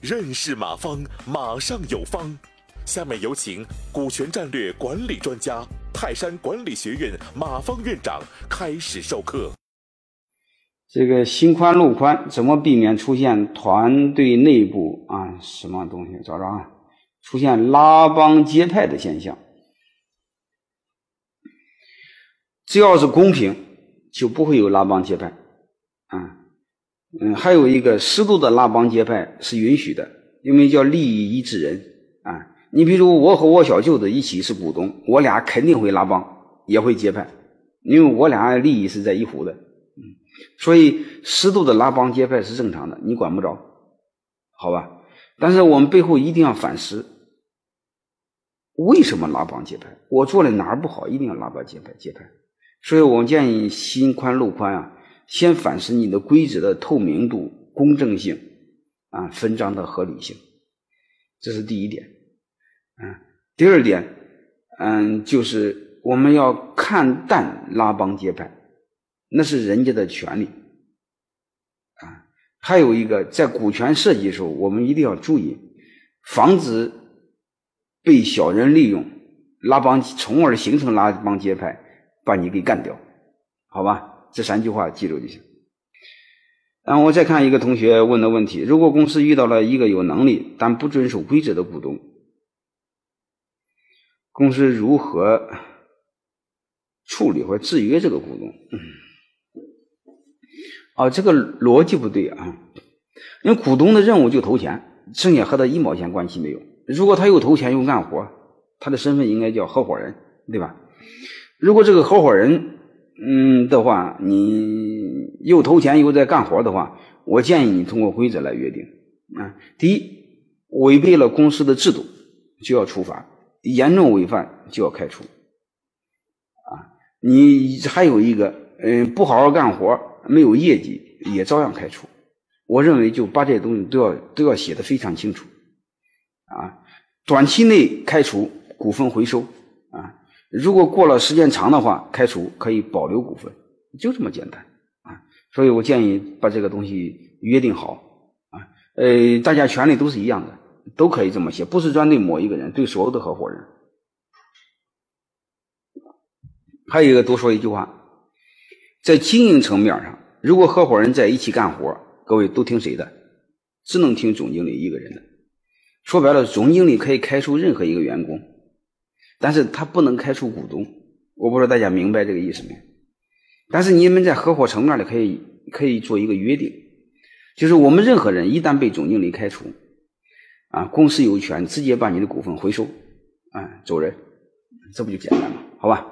认识马方，马上有方。下面有请股权战略管理专家、泰山管理学院马方院长开始授课。这个心宽路宽，怎么避免出现团队内部啊什么东西？找找啊，出现拉帮结派的现象。只要是公平，就不会有拉帮结派。啊，嗯，还有一个适度的拉帮结派是允许的，因为叫利益一致人啊。你比如我和我小舅子一起是股东，我俩肯定会拉帮，也会结派，因为我俩利益是在一壶的，嗯，所以适度的拉帮结派是正常的，你管不着，好吧？但是我们背后一定要反思，为什么拉帮结派？我做的哪儿不好，一定要拉帮结派结派。所以我们建议心宽路宽啊，先反思你的规则的透明度、公正性啊，分章的合理性，这是第一点。嗯，第二点，嗯，就是我们要看淡拉帮结派，那是人家的权利啊。还有一个，在股权设计的时候，我们一定要注意，防止被小人利用拉帮，从而形成拉帮结派，把你给干掉，好吧？这三句话记住就行。然后我再看一个同学问的问题：如果公司遇到了一个有能力但不遵守规则的股东？公司如何处理或制约这个股东？啊，这个逻辑不对啊！因为股东的任务就投钱，剩下和他一毛钱关系没有。如果他又投钱又干活，他的身份应该叫合伙人，对吧？如果这个合伙人，嗯的话，你又投钱又在干活的话，我建议你通过规则来约定啊。第一，违背了公司的制度，就要处罚。严重违反就要开除，啊，你还有一个，嗯，不好好干活，没有业绩，也照样开除。我认为就把这些东西都要都要写的非常清楚，啊，短期内开除，股份回收，如果过了时间长的话，开除可以保留股份，就这么简单，啊，所以我建议把这个东西约定好，啊，呃，大家权利都是一样的。都可以这么写，不是专对某一个人，对所有的合伙人。还有一个多说一句话，在经营层面上，如果合伙人在一起干活，各位都听谁的？只能听总经理一个人的。说白了，总经理可以开除任何一个员工，但是他不能开除股东。我不知道大家明白这个意思没？但是你们在合伙层面里可以可以做一个约定，就是我们任何人一旦被总经理开除。啊，公司有权直接把你的股份回收，啊，走人，这不就简单吗？好吧。